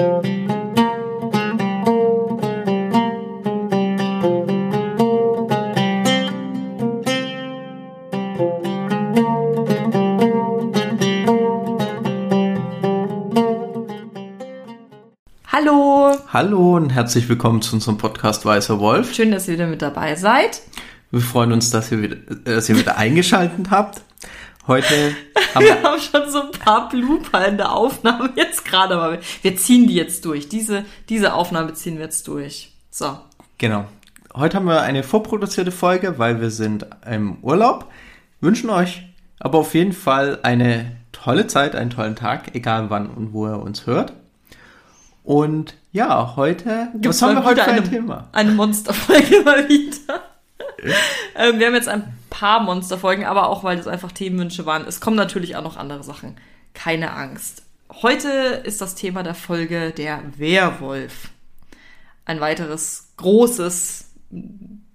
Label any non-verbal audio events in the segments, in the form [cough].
Hallo, Hallo und herzlich willkommen zu unserem Podcast Weißer Wolf. schön, dass ihr wieder mit dabei seid. Wir freuen uns, dass ihr wieder, äh, dass ihr wieder [laughs] eingeschaltet habt. Heute haben wir, Wir haben schon so paar Blooper in der Aufnahme [laughs] jetzt gerade, aber wir- ziehen die jetzt durch. Diese, diese Aufnahme ziehen wir jetzt durch. So. genau. Heute haben wir eine vorproduzierte Folge, weil wir sind im Urlaub. Wünschen euch aber auf jeden Fall eine tolle Zeit, einen tollen Tag, egal wann und wo ihr uns hört. Und ja, heute, was haben wir heute für ein eine, Thema? Eine Monsterfolge [laughs] mal wieder. ähm, wir haben jetzt ein paar Monsterfolgen, aber auch, weil das einfach Themenwünsche waren. Es kommen natürlich auch noch andere Sachen. Keine Angst. Heute ist das Thema der Folge der Werwolf. Ein weiteres großes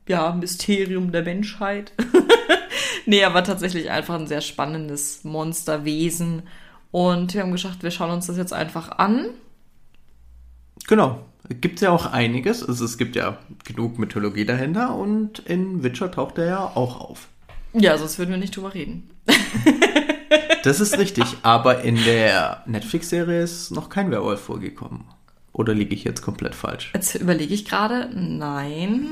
ja, Mysterium der Menschheit. [laughs] nee, aber tatsächlich einfach ein sehr spannendes Monsterwesen. Und wir haben gesagt, wir schauen uns das jetzt einfach an. Genau. Gibt ja auch einiges. Also es gibt ja genug Mythologie dahinter und in Witcher taucht er ja auch auf. Ja, sonst würden wir nicht drüber reden. Das ist richtig, aber in der Netflix-Serie ist noch kein Werwolf vorgekommen. Oder liege ich jetzt komplett falsch? Jetzt überlege ich gerade. Nein.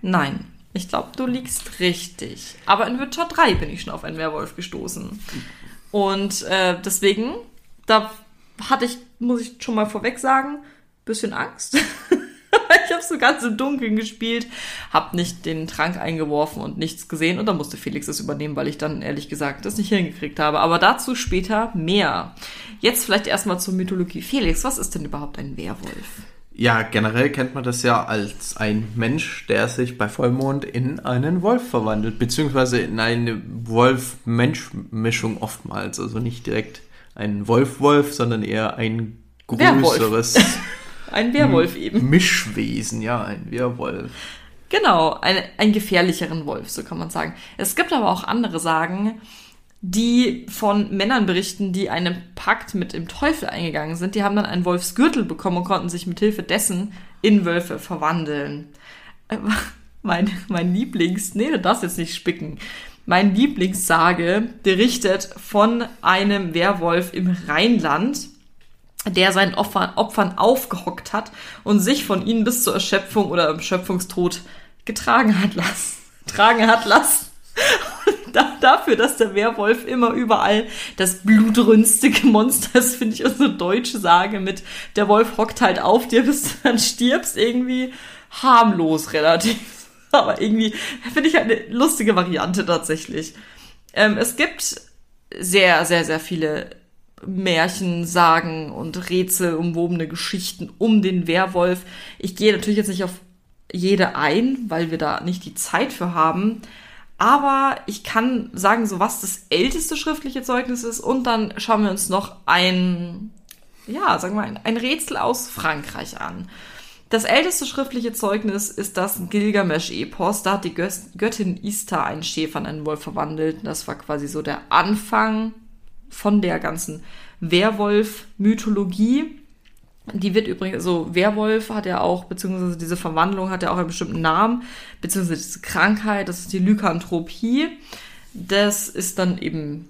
Nein. Ich glaube, du liegst richtig. Aber in Witcher 3 bin ich schon auf einen Werwolf gestoßen. Und äh, deswegen, da hatte ich, muss ich schon mal vorweg sagen, bisschen Angst. [laughs] ich habe so ganz im Dunkeln gespielt, habe nicht den Trank eingeworfen und nichts gesehen. Und dann musste Felix das übernehmen, weil ich dann ehrlich gesagt das nicht hingekriegt habe. Aber dazu später mehr. Jetzt vielleicht erstmal zur Mythologie. Felix, was ist denn überhaupt ein Werwolf? Ja, generell kennt man das ja als ein Mensch, der sich bei Vollmond in einen Wolf verwandelt, beziehungsweise in eine Wolf-Mensch-Mischung oftmals. Also nicht direkt ein Wolf-Wolf, sondern eher ein größeres [laughs] Ein Werwolf eben. Mischwesen, ja, ein Werwolf. Genau, ein, einen gefährlicheren Wolf, so kann man sagen. Es gibt aber auch andere Sagen, die von Männern berichten, die einen Pakt mit dem Teufel eingegangen sind. Die haben dann einen Wolfsgürtel bekommen und konnten sich mit Hilfe dessen in Wölfe verwandeln. Äh, [laughs] Mein, mein Lieblings, nee, du darfst jetzt nicht spicken. Mein Lieblingssage berichtet von einem Werwolf im Rheinland, der seinen Opfern, Opfern aufgehockt hat und sich von ihnen bis zur Erschöpfung oder im Schöpfungstod getragen hat lassen. Tragen hat lassen. Da, dafür, dass der Werwolf immer überall das blutrünstige Monster ist, finde ich unsere deutsche Sage mit der Wolf hockt halt auf dir, bis du dann stirbst, irgendwie harmlos relativ. Aber irgendwie finde ich eine lustige Variante tatsächlich. Ähm, es gibt sehr, sehr, sehr viele Märchen, Sagen und Rätsel umwobene Geschichten um den Werwolf. Ich gehe natürlich jetzt nicht auf jede ein, weil wir da nicht die Zeit für haben. Aber ich kann sagen, so was das älteste schriftliche Zeugnis ist. Und dann schauen wir uns noch ein, ja, sagen wir mal, ein, Rätsel aus Frankreich an. Das älteste schriftliche Zeugnis ist das Gilgamesch-Epos. Da hat die Göttin Istar einen Schäfer in einen Wolf verwandelt. Das war quasi so der Anfang von der ganzen Werwolf-Mythologie. Die wird übrigens, so Werwolf hat ja auch, beziehungsweise diese Verwandlung hat ja auch einen bestimmten Namen, beziehungsweise diese Krankheit, das ist die Lykanthropie. Das ist dann eben,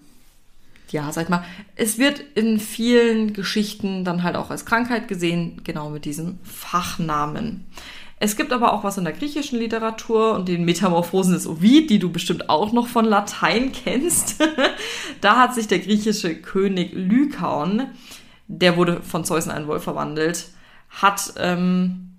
ja, sag ich mal, es wird in vielen Geschichten dann halt auch als Krankheit gesehen, genau mit diesem Fachnamen. Es gibt aber auch was in der griechischen Literatur und den Metamorphosen des Ovid, die du bestimmt auch noch von Latein kennst. [laughs] da hat sich der griechische König Lykaon, der wurde von Zeus in einen Wolf verwandelt, hat, ähm,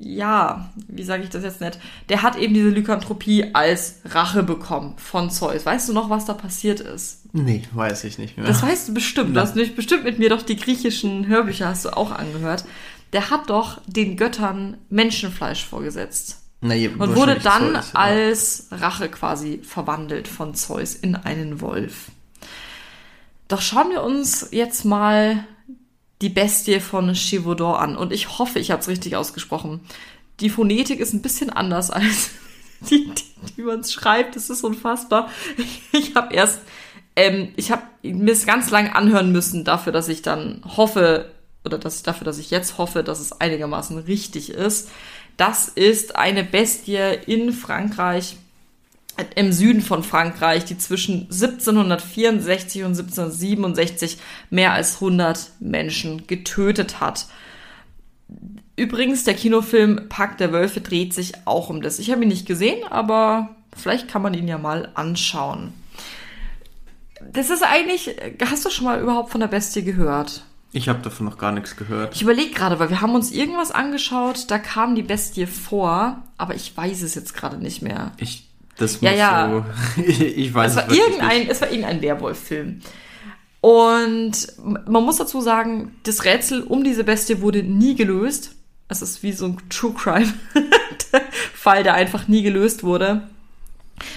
ja, wie sage ich das jetzt nicht? Der hat eben diese Lykanthropie als Rache bekommen von Zeus. Weißt du noch, was da passiert ist? Nee, weiß ich nicht mehr. Das weißt du bestimmt. Du hast nicht bestimmt mit mir doch die griechischen Hörbücher hast du auch angehört. Der hat doch den Göttern Menschenfleisch vorgesetzt. Na, je- Und wurde dann Zeus, ja. als Rache quasi verwandelt von Zeus in einen Wolf. Doch schauen wir uns jetzt mal die Bestie von Chivodor an. Und ich hoffe, ich habe es richtig ausgesprochen. Die Phonetik ist ein bisschen anders als [laughs] die, die, die man schreibt. Das ist unfassbar. Ich habe erst, ähm, ich habe mir es ganz lang anhören müssen dafür, dass ich dann hoffe, oder dass, dafür, dass ich jetzt hoffe, dass es einigermaßen richtig ist. Das ist eine Bestie in Frankreich, im Süden von Frankreich, die zwischen 1764 und 1767 mehr als 100 Menschen getötet hat. Übrigens, der Kinofilm Pack der Wölfe dreht sich auch um das. Ich habe ihn nicht gesehen, aber vielleicht kann man ihn ja mal anschauen. Das ist eigentlich, hast du schon mal überhaupt von der Bestie gehört? Ich habe davon noch gar nichts gehört. Ich überlege gerade, weil wir haben uns irgendwas angeschaut, da kam die Bestie vor, aber ich weiß es jetzt gerade nicht mehr. Ich, das Ja, muss ja. so. [laughs] ich weiß es war, wirklich irgendein, nicht. es war irgendein Werwolf-Film. Und man muss dazu sagen, das Rätsel um diese Bestie wurde nie gelöst. Es ist wie so ein True Crime [laughs] Fall, der einfach nie gelöst wurde.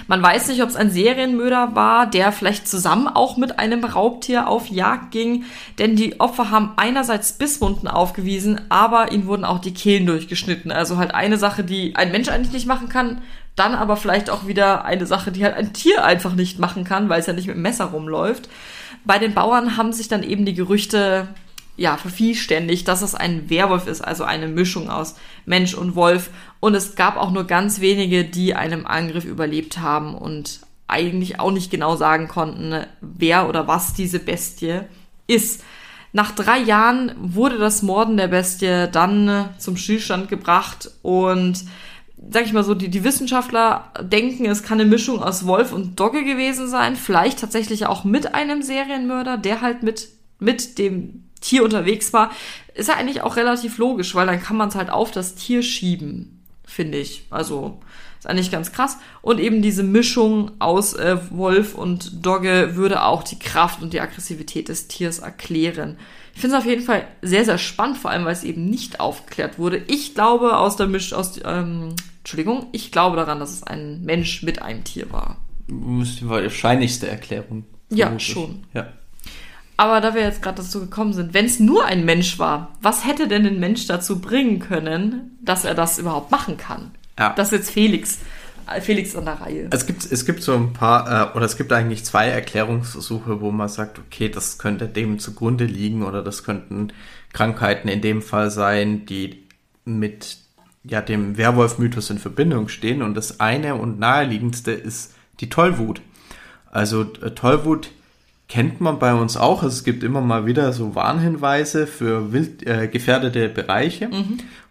Man weiß nicht, ob es ein Serienmörder war, der vielleicht zusammen auch mit einem Raubtier auf Jagd ging, denn die Opfer haben einerseits Bisswunden aufgewiesen, aber ihnen wurden auch die Kehlen durchgeschnitten. Also halt eine Sache, die ein Mensch eigentlich nicht machen kann, dann aber vielleicht auch wieder eine Sache, die halt ein Tier einfach nicht machen kann, weil es ja nicht mit dem Messer rumläuft. Bei den Bauern haben sich dann eben die Gerüchte ja, vervielständigt, dass es ein Werwolf ist, also eine Mischung aus Mensch und Wolf. Und es gab auch nur ganz wenige, die einem Angriff überlebt haben und eigentlich auch nicht genau sagen konnten, wer oder was diese Bestie ist. Nach drei Jahren wurde das Morden der Bestie dann äh, zum Stillstand gebracht und sag ich mal so, die, die Wissenschaftler denken, es kann eine Mischung aus Wolf und Dogge gewesen sein, vielleicht tatsächlich auch mit einem Serienmörder, der halt mit, mit dem Tier unterwegs war. Ist ja eigentlich auch relativ logisch, weil dann kann man es halt auf das Tier schieben, finde ich. Also ist eigentlich ganz krass. Und eben diese Mischung aus äh, Wolf und Dogge würde auch die Kraft und die Aggressivität des Tiers erklären. Ich finde es auf jeden Fall sehr, sehr spannend, vor allem weil es eben nicht aufgeklärt wurde. Ich glaube aus der Misch, aus, ähm, Entschuldigung, ich glaube daran, dass es ein Mensch mit einem Tier war. Das ist die wahrscheinlichste Erklärung. Ja, schon. Ja. Aber da wir jetzt gerade dazu gekommen sind, wenn es nur ein Mensch war, was hätte denn den Mensch dazu bringen können, dass er das überhaupt machen kann? Ja. Das ist jetzt Felix. Felix an der Reihe. Es gibt, es gibt so ein paar, äh, oder es gibt eigentlich zwei Erklärungsversuche, wo man sagt, okay, das könnte dem zugrunde liegen oder das könnten Krankheiten in dem Fall sein, die mit ja, dem Werwolf-Mythos in Verbindung stehen. Und das eine und naheliegendste ist die Tollwut. Also äh, Tollwut kennt man bei uns auch. Also es gibt immer mal wieder so Warnhinweise für wild, äh, gefährdete Bereiche.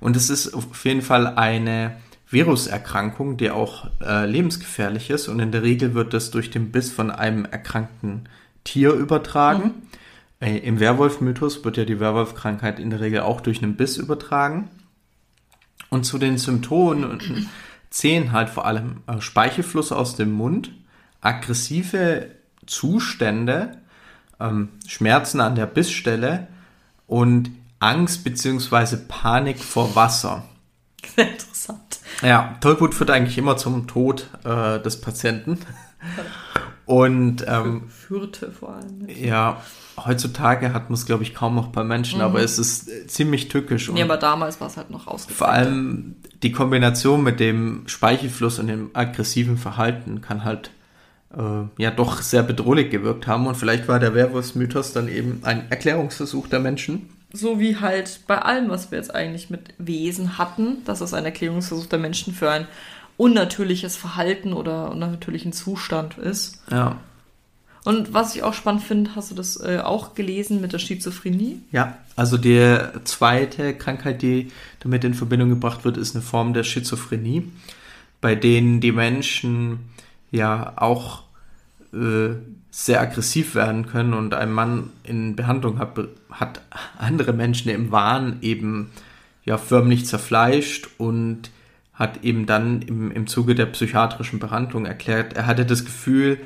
Und es ist auf jeden Fall eine Viruserkrankung, die auch äh, lebensgefährlich ist. Und in der Regel wird das durch den Biss von einem erkrankten Tier übertragen. Äh, Im Werwolf-Mythos wird ja die Werwolf-Krankheit in der Regel auch durch einen Biss übertragen. Und zu den Symptomen [clears throat] zählen halt vor allem äh, Speichelfluss aus dem Mund, aggressive Zustände, ähm, Schmerzen an der Bissstelle und Angst beziehungsweise Panik vor Wasser. Sehr [laughs] interessant. Ja, Tollwut führt eigentlich immer zum Tod äh, des Patienten. [laughs] Und ähm, Führte vor allem. ja, heutzutage hat man es, glaube ich, kaum noch bei Menschen, aber es ist äh, ziemlich tückisch. Nee, aber damals war es halt noch ausgeprägt. vor allem die Kombination mit dem Speichelfluss und dem aggressiven Verhalten kann halt ja doch sehr bedrohlich gewirkt haben. Und vielleicht war der Werwolfsmythos dann eben ein Erklärungsversuch der Menschen. So wie halt bei allem, was wir jetzt eigentlich mit Wesen hatten, dass es ein Erklärungsversuch der Menschen für ein unnatürliches Verhalten oder unnatürlichen Zustand ist. Ja. Und was ich auch spannend finde, hast du das äh, auch gelesen mit der Schizophrenie? Ja, also die zweite Krankheit, die damit in Verbindung gebracht wird, ist eine Form der Schizophrenie, bei denen die Menschen ja auch äh, sehr aggressiv werden können und ein Mann in Behandlung hat, hat andere Menschen im Wahn eben ja förmlich zerfleischt und hat eben dann im, im Zuge der psychiatrischen Behandlung erklärt, er hatte das Gefühl,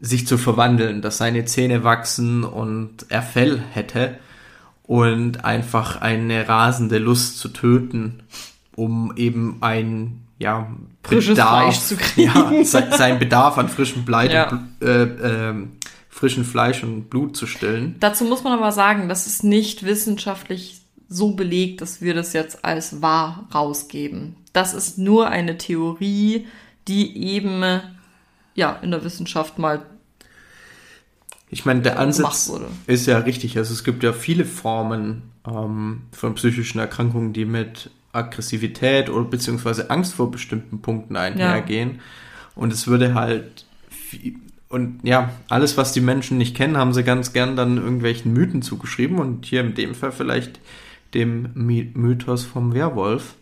sich zu verwandeln, dass seine Zähne wachsen und er Fell hätte und einfach eine rasende Lust zu töten, um eben ein ja Frisches Fleisch zu [laughs] kriegen. ja, se- sein Bedarf an frischem Blei Ja. äh, ähm, frischen Fleisch und Blut zu stillen. Dazu muss man aber sagen, das ist nicht wissenschaftlich so belegt, dass wir das jetzt als wahr rausgeben. Das ist nur eine Theorie, die eben äh, ja in der Wissenschaft mal Ich meine, der Ansatz ist ja richtig. Also es gibt ja viele Formen ähm, von psychischen Erkrankungen, die mit Aggressivität oder beziehungsweise Angst vor bestimmten Punkten einhergehen. Und es würde halt und ja, alles, was die Menschen nicht kennen, haben sie ganz gern dann irgendwelchen Mythen zugeschrieben und hier in dem Fall vielleicht dem My Mythos vom Werwolf.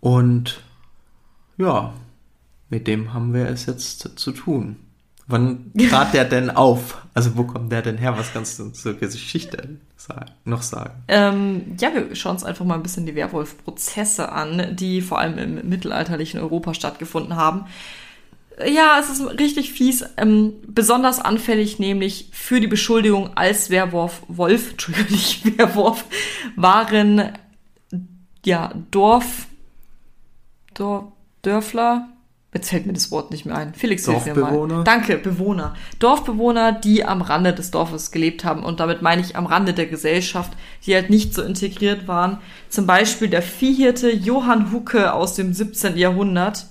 Und ja, mit dem haben wir es jetzt zu tun. Wann trat der denn auf? Also wo kommt der denn her? Was kannst du zur Geschichte noch sagen? Ähm, ja, wir schauen uns einfach mal ein bisschen die Werwolf-Prozesse an, die vor allem im mittelalterlichen Europa stattgefunden haben. Ja, es ist richtig fies, ähm, besonders anfällig nämlich für die Beschuldigung als Werwolf, Wolf, [laughs] Entschuldigung, nicht Werwolf, waren ja Dorf, Dorf, Dörfler, Jetzt fällt mir das Wort nicht mehr ein. Felix, hilf mir mal. Danke, Bewohner. Dorfbewohner, die am Rande des Dorfes gelebt haben. Und damit meine ich am Rande der Gesellschaft, die halt nicht so integriert waren. Zum Beispiel der Viehhirte Johann Hucke aus dem 17. Jahrhundert.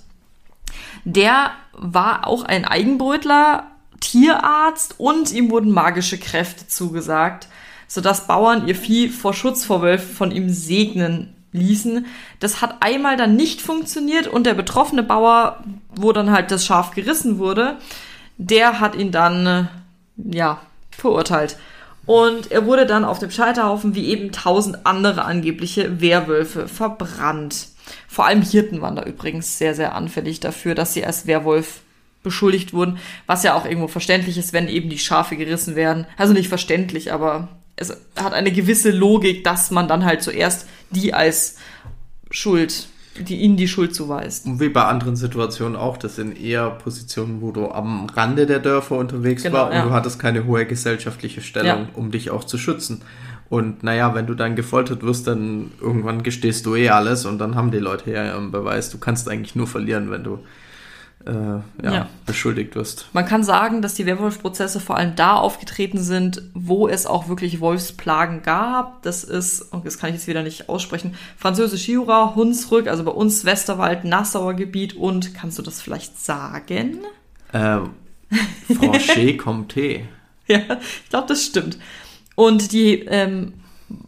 Der war auch ein Eigenbrötler, Tierarzt und ihm wurden magische Kräfte zugesagt, sodass Bauern ihr Vieh vor Schutz vor Wölfen von ihm segnen ließen. Das hat einmal dann nicht funktioniert und der betroffene Bauer, wo dann halt das Schaf gerissen wurde, der hat ihn dann, äh, ja, verurteilt. Und er wurde dann auf dem Scheiterhaufen wie eben tausend andere angebliche Werwölfe verbrannt. Vor allem Hirten waren da übrigens sehr, sehr anfällig dafür, dass sie als Werwolf beschuldigt wurden, was ja auch irgendwo verständlich ist, wenn eben die Schafe gerissen werden. Also nicht verständlich, aber es hat eine gewisse Logik, dass man dann halt zuerst die als Schuld, die ihnen die Schuld zuweist. Und wie bei anderen Situationen auch, das sind eher Positionen, wo du am Rande der Dörfer unterwegs Genau, war und ja. du hattest keine hohe gesellschaftliche Stellung, Ja. um dich auch zu schützen. Und naja, wenn du dann gefoltert wirst, dann irgendwann gestehst du eh alles und dann haben die Leute ja ihren Beweis. Du kannst eigentlich nur verlieren, wenn du äh, ja, Ja. beschuldigt wirst. Man kann sagen, dass die Werwolf-Prozesse vor allem da aufgetreten sind, wo es auch wirklich Wolfsplagen gab. Das ist, und das kann ich jetzt wieder nicht aussprechen, Französisch Jura, Hunsrück, also bei uns Westerwald, Nassauer Gebiet und, kannst du das vielleicht sagen? Ähm, Franchet [laughs] Comté. Ja, ich glaube, das stimmt. Und die ähm,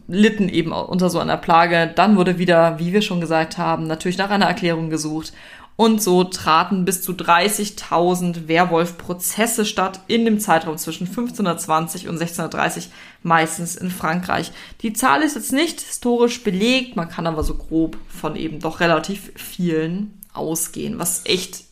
litten eben unter so einer Plage. Dann wurde wieder, wie wir schon gesagt haben, natürlich nach einer Erklärung gesucht. Und so traten bis zu 30.000 Werwolf-Prozesse statt in dem Zeitraum zwischen 1520 und 1630, meistens in Frankreich. Die Zahl ist jetzt nicht historisch belegt, man kann aber so grob von eben doch relativ vielen ausgehen, was echt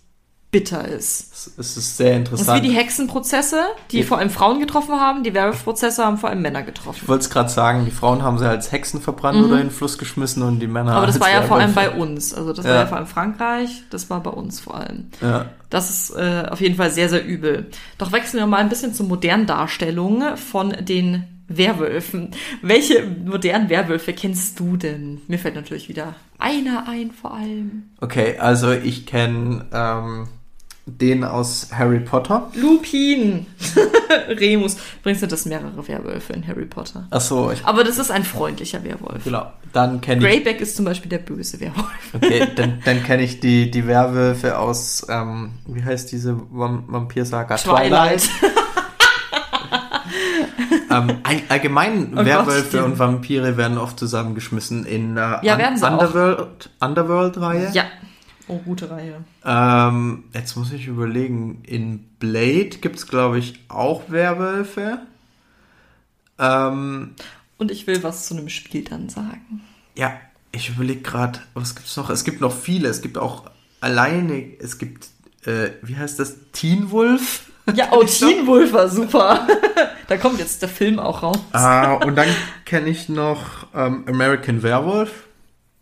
bitter ist. Es es ist sehr Das ist wie interessant. die Hexenprozesse, die Ja. vor allem Frauen getroffen haben. Die Werwolf-Prozesse haben vor allem Männer Ich getroffen. wollte es gerade sagen, die Frauen haben sie als Hexen verbrannt oder in den Fluss geschmissen und die Männer Mhm. Aber das war ja vor allem bei uns. Also das Ja. war ja vor allem Frankreich, das war bei uns vor allem. Ja. Das ist äh, auf jeden Fall sehr, sehr übel. Doch wechseln wir mal ein bisschen zur modernen Darstellung von den Werwölfen. [laughs] Welche modernen Werwölfe kennst du denn? Mir fällt natürlich wieder einer ein vor allem. Okay, also ich kenne ähm, den aus Harry Potter. Lupin. [laughs] Remus. Übrigens sind das mehrere Werwölfe in Harry Potter. Achso, ich Aber das ist ein freundlicher Werwolf. genau. Dann kenne ich Greyback ist zum Beispiel der böse Werwolf. okay, [laughs] dann, dann kenne ich die die Werwölfe aus ähm, wie heißt diese Vam Vampirsaga Twilight. [laughs] ähm, ein, allgemein Oh Werwölfe Gott, und Vampire werden oft zusammengeschmissen in der Ja, werden sie auch. Underworld Underworld Reihe. Ja. Oh, gute Reihe. Ähm, jetzt muss ich überlegen, in Blade gibt's glaube ich auch Werwölfe. Ähm, Und ich will was zu einem Spiel dann sagen. Ja, ich überlege gerade, was gibt's noch? Es gibt noch viele. Es gibt auch alleine, es gibt, äh, wie heißt das? Teen Wolf? Ja, oh, [laughs] Teen Wolf war super. [laughs] da kommt jetzt der Film auch raus. Ah, und dann kenne ich noch ähm, American Werewolf.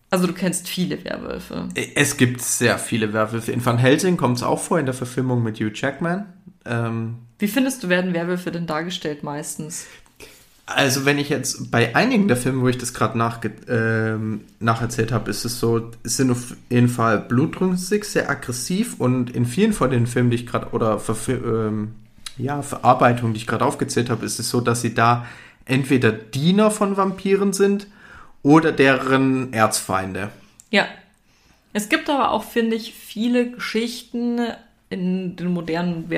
Also du kennst viele Werwölfe. Es gibt sehr viele Werwölfe. In Van Helsing kommt es auch vor in der Verfilmung mit Hugh Jackman. Ähm, Wie findest du, werden Werwölfe denn dargestellt meistens? Also wenn ich jetzt bei einigen der Filme, wo ich das gerade nachge ähm, nacherzählt habe, ist es so, es sind auf jeden Fall blutrünstig, sehr aggressiv und in vielen von den Filmen, die ich gerade oder ähm, ja, Verarbeitungen, die ich gerade aufgezählt habe, ist es so, dass sie da entweder Diener von Vampiren sind oder deren Erzfeinde. Ja. Es gibt aber auch, finde ich, viele Geschichten in den modernen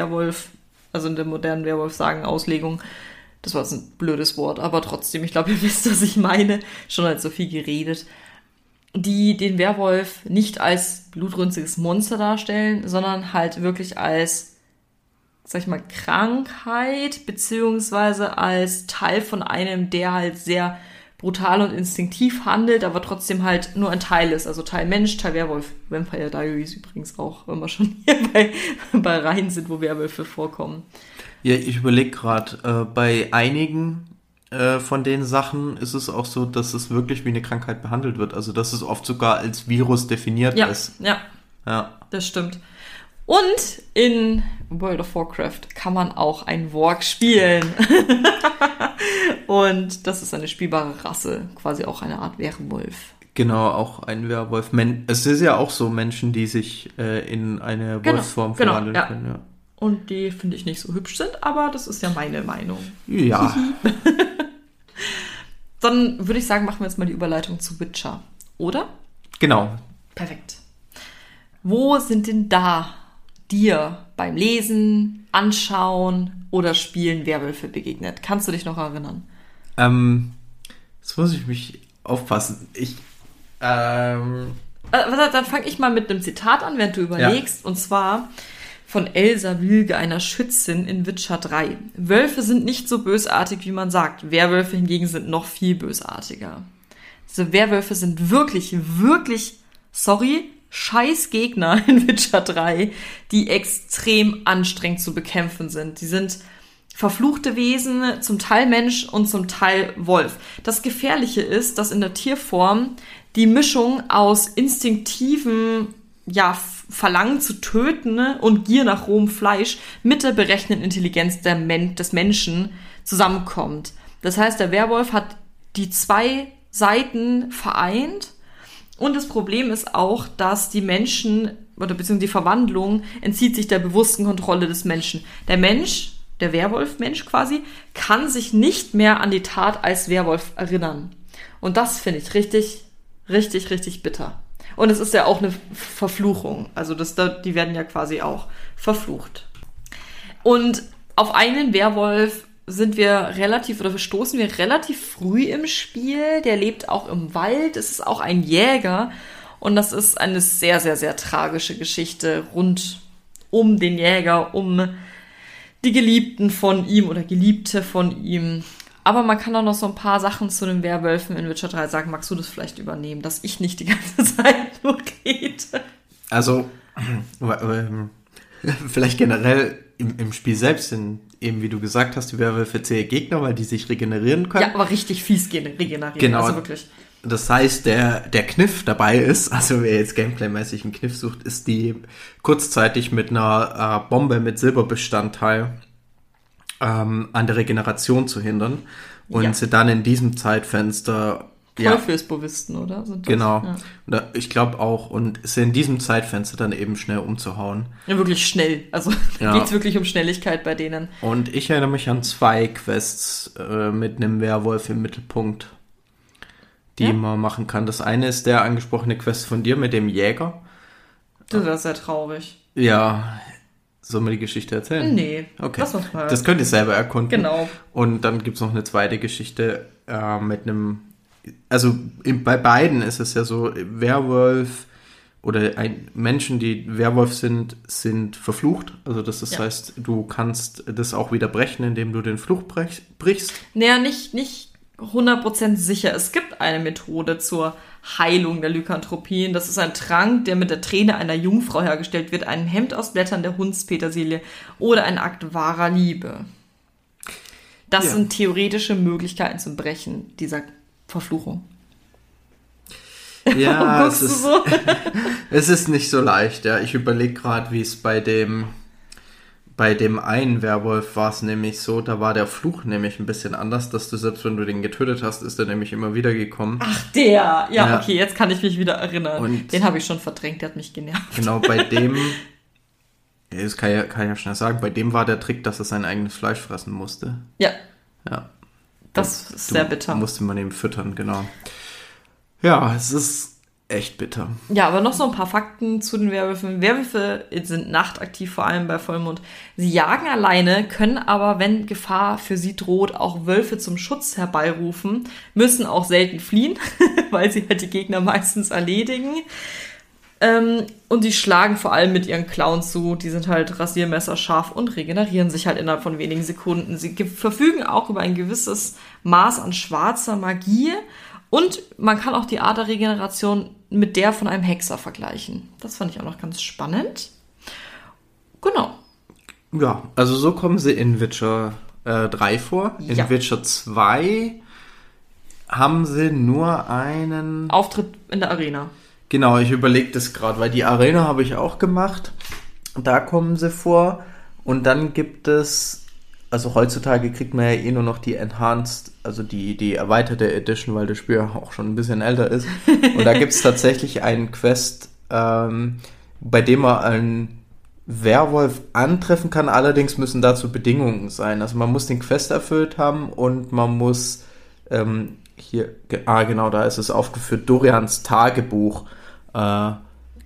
Also in der modernen Werwolf-Sagen-Auslegung. Das war jetzt ein blödes Wort, aber trotzdem, ich glaube, [laughs] ihr wisst, was ich meine. Schon als so viel geredet. Die den Werwolf nicht als blutrünstiges Monster darstellen, sondern halt wirklich als, sag ich mal, Krankheit, beziehungsweise als Teil von einem, der halt sehr brutal und instinktiv handelt, aber trotzdem halt nur ein Teil ist. Also Teil Mensch, Teil Werwolf. Vampire Diaries übrigens auch, wenn wir schon hier [laughs] bei, bei Reihen sind, wo Werwölfe vorkommen. Ja, ich überlege gerade, äh, bei einigen äh, von den Sachen ist es auch so, dass es wirklich wie eine Krankheit behandelt wird. Also dass es oft sogar als Virus definiert Ja, ist. ja, Ja. das stimmt. Und in World of Warcraft kann man auch ein Warg spielen. [laughs] und das ist eine spielbare Rasse, quasi auch eine Art Werwolf. Genau, auch ein Werwolf. Es ist ja auch so Menschen, die sich äh, in eine Genau, Wolfsform genau, verwandeln ja. können. Und die finde ich nicht so hübsch sind, aber das ist ja meine Meinung. Ja. ja. [laughs] Dann würde ich sagen, machen wir jetzt mal die Überleitung zu Witcher. Oder? genau. Perfekt. Wo sind denn da dir beim Lesen, Anschauen oder Spielen Werwölfe begegnet? Kannst du dich noch erinnern? Ähm, jetzt muss ich mich aufpassen. Ich, ähm, Äh, warte, dann fange ich mal mit einem Zitat an, während du überlegst. Und zwar von Elsa Wilge, einer Schützin in Witcher 3. Wölfe sind nicht so bösartig, wie man sagt. Werwölfe hingegen sind noch viel bösartiger. Diese Werwölfe sind wirklich, wirklich, sorry, scheiß Gegner [laughs] in Witcher 3, die extrem anstrengend zu bekämpfen sind. Die sind verfluchte Wesen, zum Teil Mensch und zum Teil Wolf. Das Gefährliche ist, dass in der Tierform die Mischung aus instinktivem ja, Verlangen zu töten ne, und Gier nach rohem Fleisch mit der berechnenden Intelligenz der Men des Menschen zusammenkommt. Das heißt, der Werwolf hat die zwei Seiten vereint und das Problem ist auch, dass die Menschen oder beziehungsweise die Verwandlung entzieht sich der bewussten Kontrolle des Menschen. Der Mensch, der Werwolf-Mensch quasi, kann sich nicht mehr an die Tat als Werwolf erinnern. Und das finde ich richtig, richtig, richtig bitter. Und es ist ja auch eine Verfluchung. Also das, da- die werden ja quasi auch verflucht. Und auf einen Werwolf sind wir relativ oder stoßen wir relativ früh im Spiel. Der lebt auch im Wald. Es ist auch ein Jäger. Und das ist eine sehr, sehr, sehr tragische Geschichte rund um den Jäger, um die Geliebten von ihm oder Geliebte von ihm. Aber man kann auch noch so ein paar Sachen zu den Werwölfen in Witcher 3 sagen. Magst du das vielleicht übernehmen, dass ich nicht die ganze [laughs] Zeit nur rede? Also, [clears throat] ähm, [laughs] vielleicht generell im, im Spiel selbst sind eben, wie du gesagt hast, die Werwölfe zähe Gegner, weil die sich regenerieren können. Ja, aber richtig fies gen- regenerieren. Genau. Also wirklich. Das heißt, der, der Kniff dabei ist, [laughs] also wer jetzt gameplaymäßig einen Kniff sucht, ist die kurzzeitig mit einer äh, Bombe mit Silberbestandteil ähm, an der Regeneration zu hindern und Ja. sie dann in diesem Zeitfenster ja, Teufelsbewussten, oder? Genau. Ja. Ich glaube auch und sie in diesem Zeitfenster dann eben schnell umzuhauen. ja, wirklich schnell. Also [laughs] Ja. geht's wirklich um Schnelligkeit bei denen. Und ich erinnere mich an zwei Quests äh, mit einem Werwolf im Mittelpunkt, die Ja? man machen kann. Das eine ist der angesprochene Quest von dir mit dem Jäger. Das wäre sehr traurig. Ja, soll man die Geschichte erzählen? Nee, Okay. lass uns mal. Das könnt ihr selber erkunden. Genau. Und dann gibt's noch eine zweite Geschichte äh, mit einem, also bei beiden ist es ja so, Werwolf oder ein, Menschen, die Werwolf sind, sind verflucht. Also das, das Ja. heißt, du kannst das auch wieder brechen, indem du den Fluch brech, brichst. Naja, nicht, nicht 100% sicher. Es gibt eine Methode zur Heilung der Lykanthropien. Das ist ein Trank, der mit der Träne einer Jungfrau hergestellt wird, ein Hemd aus Blättern der Hundspetersilie oder ein Akt wahrer Liebe. Das Ja. sind theoretische Möglichkeiten zum Brechen dieser Verfluchung. Ja, [laughs] es ist, so? [laughs] es ist nicht so leicht, ja. Ich überlege gerade, wie es bei dem bei dem einen Werwolf war es nämlich so, da war der Fluch nämlich ein bisschen anders, dass du selbst wenn du den getötet hast, ist er nämlich immer wieder gekommen. Ach, der. Ja, Ja. okay, jetzt kann ich mich wieder erinnern. Und- Den habe ich schon verdrängt, der hat mich genervt. Genau, bei [laughs] dem, ja, das kann ich, ja- kann ich ja schnell sagen, bei dem war der Trick, dass er sein eigenes Fleisch fressen musste. Ja, Ja. Das ist sehr bitter. Musste man eben füttern, genau. Ja, es ist echt bitter. Ja, aber noch so ein paar Fakten zu den Werwölfen. Werwölfe sind nachtaktiv, vor allem bei Vollmond. Sie jagen alleine, können aber, wenn Gefahr für sie droht, auch Wölfe zum Schutz herbeirufen, müssen auch selten fliehen, [laughs] weil sie halt die Gegner meistens erledigen. Ähm, und die schlagen vor allem mit ihren Klauen zu. Die sind halt rasiermesserscharf und regenerieren sich halt innerhalb von wenigen Sekunden. Sie verfügen auch über ein gewisses Maß an schwarzer Magie. Und man kann auch die Art der Regeneration mit der von einem Hexer vergleichen. Das fand ich auch noch ganz spannend. Genau. Ja, also so kommen sie in Witcher äh, 3 vor. In Ja. Witcher 2 haben sie nur einen. Auftritt in der Arena. Genau, ich überlege das gerade, weil die Arena habe ich auch gemacht. Da kommen sie vor. Und dann gibt es, also heutzutage kriegt man ja eh nur noch die Enhanced, also die, die erweiterte Edition, weil das Spiel ja auch schon ein bisschen älter ist. [laughs] Und da gibt es tatsächlich einen Quest, ähm, bei dem man einen Werwolf antreffen kann. Allerdings müssen dazu Bedingungen sein. Also man muss den Quest erfüllt haben und man muss ähm, hier, ah genau, da ist es aufgeführt, Dorians Tagebuch äh,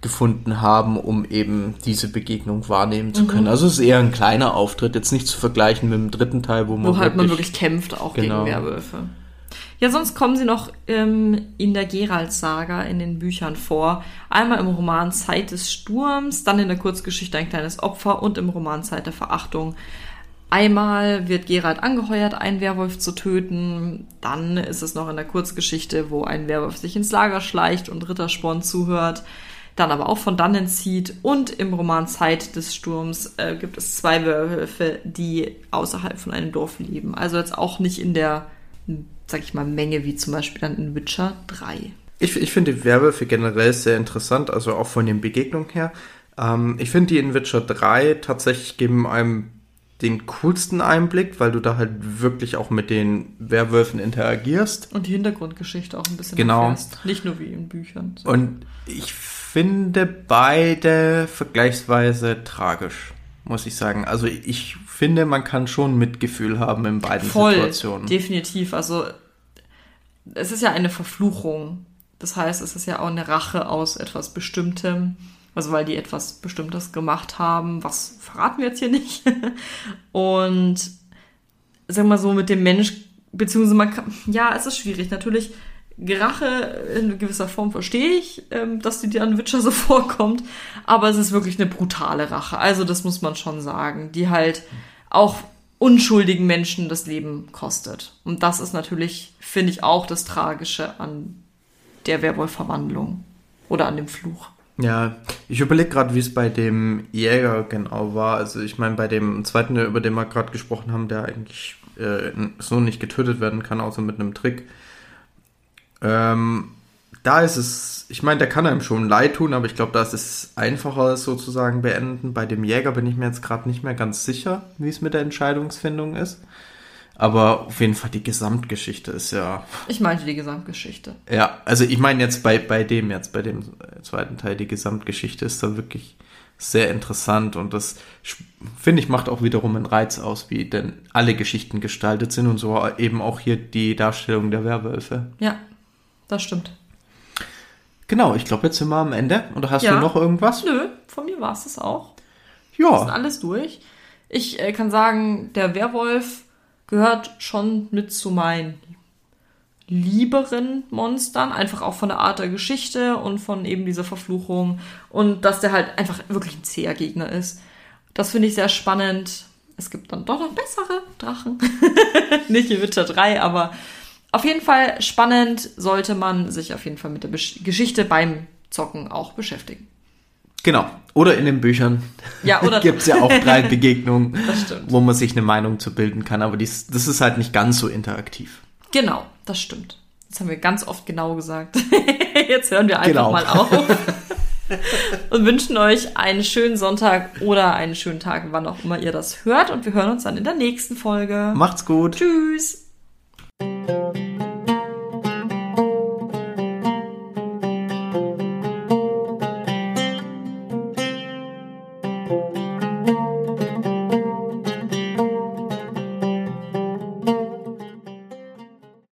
gefunden haben, um eben diese Begegnung wahrnehmen zu können. Also es ist eher ein kleiner Auftritt, jetzt nicht zu vergleichen mit dem dritten Teil, wo man Wo halt man wirklich kämpft, auch Genau. gegen Werwölfe. Ja, sonst kommen sie noch ähm, in der Geralt-Saga in den Büchern vor. Einmal im Roman Zeit des Sturms, dann in der Kurzgeschichte Ein kleines Opfer und im Roman Zeit der Verachtung. Einmal wird Geralt angeheuert, einen Werwolf zu töten. Dann ist es noch in der Kurzgeschichte, wo ein Werwolf sich ins Lager schleicht und Rittersporn zuhört. Dann aber auch von dannen zieht. Und im Roman Zeit des Sturms äh, gibt es zwei Werwölfe, die außerhalb von einem Dorf leben. Also jetzt auch nicht in der, sag ich mal, Menge wie zum Beispiel dann in Witcher 3. Ich, ich finde die Werwölfe generell sehr interessant, also auch von den Begegnungen her. Ähm, ich finde die in Witcher 3 tatsächlich geben einem den coolsten Einblick, weil du da halt wirklich auch mit den Werwölfen interagierst. Und die Hintergrundgeschichte auch ein bisschen Genau. erfährst. Nicht nur wie in Büchern. Und ich finde beide vergleichsweise tragisch, muss ich sagen. Also ich finde, man kann schon Mitgefühl haben in beiden Voll, Situationen. definitiv. Also es ist ja eine Verfluchung. Das heißt, es ist ja auch eine Rache aus etwas Bestimmtem. Also weil die etwas Bestimmtes gemacht haben. Was verraten wir jetzt hier nicht. [laughs] Und sag mal so mit dem Mensch, beziehungsweise man kann, ja, es ist schwierig. Natürlich, Rache in gewisser Form verstehe ich, ähm, dass die dir an Witcher so [laughs] vorkommt. Aber es ist wirklich eine brutale Rache. Also das muss man schon sagen. Die halt auch unschuldigen Menschen das Leben kostet. Und das ist natürlich, finde ich, auch das Tragische an der Werwolf-Verwandlung oder an dem Fluch. Ja, ich überlege gerade, wie es bei dem Jäger genau war. Also ich meine, bei dem zweiten, über den wir gerade gesprochen haben, der eigentlich äh, so nicht getötet werden kann, außer mit einem Trick. Ähm, da ist es, ich meine, der kann einem schon leid tun, aber ich glaube, da ist es einfacher, sozusagen beenden. Bei dem Jäger bin ich mir jetzt gerade nicht mehr ganz sicher, wie es mit der Entscheidungsfindung ist. Aber auf jeden Fall die Gesamtgeschichte ist ja Ich meinte die Gesamtgeschichte. ja, also ich meine jetzt bei, bei dem jetzt, bei dem äh, zweiten Teil, die Gesamtgeschichte ist da wirklich sehr interessant und das finde ich macht auch wiederum einen Reiz aus, wie denn alle Geschichten gestaltet sind und so eben auch hier die Darstellung der Werwölfe. Ja, das stimmt. Genau, ich glaube, jetzt sind wir am Ende. Oder hast Ja. du noch irgendwas? Nö, von mir war es das auch. Wir sind Ja, alles durch. Ich äh, kann sagen, der Werwolf gehört schon mit zu meinen lieberen Monstern, einfach auch von der Art der Geschichte und von eben dieser Verfluchung und dass der halt einfach wirklich ein zäher Gegner ist. Das finde ich sehr spannend. Es gibt dann doch noch bessere Drachen. [laughs] Nicht in Witcher 3, aber auf jeden Fall spannend sollte man sich auf jeden Fall mit der Geschichte beim Zocken auch beschäftigen. Genau. Oder in den Büchern Ja, oder [laughs] gibt es ja auch drei Begegnungen, [laughs] wo man sich eine Meinung zu bilden kann, aber dies, das ist halt nicht ganz so interaktiv. Genau, das stimmt. Das haben wir ganz oft genau gesagt. [laughs] Jetzt hören wir einfach Genau. mal auf. Und wünschen euch einen schönen Sonntag oder einen schönen Tag, wann auch immer ihr das hört. Und wir hören uns dann in der nächsten Folge. Macht's gut. Tschüss.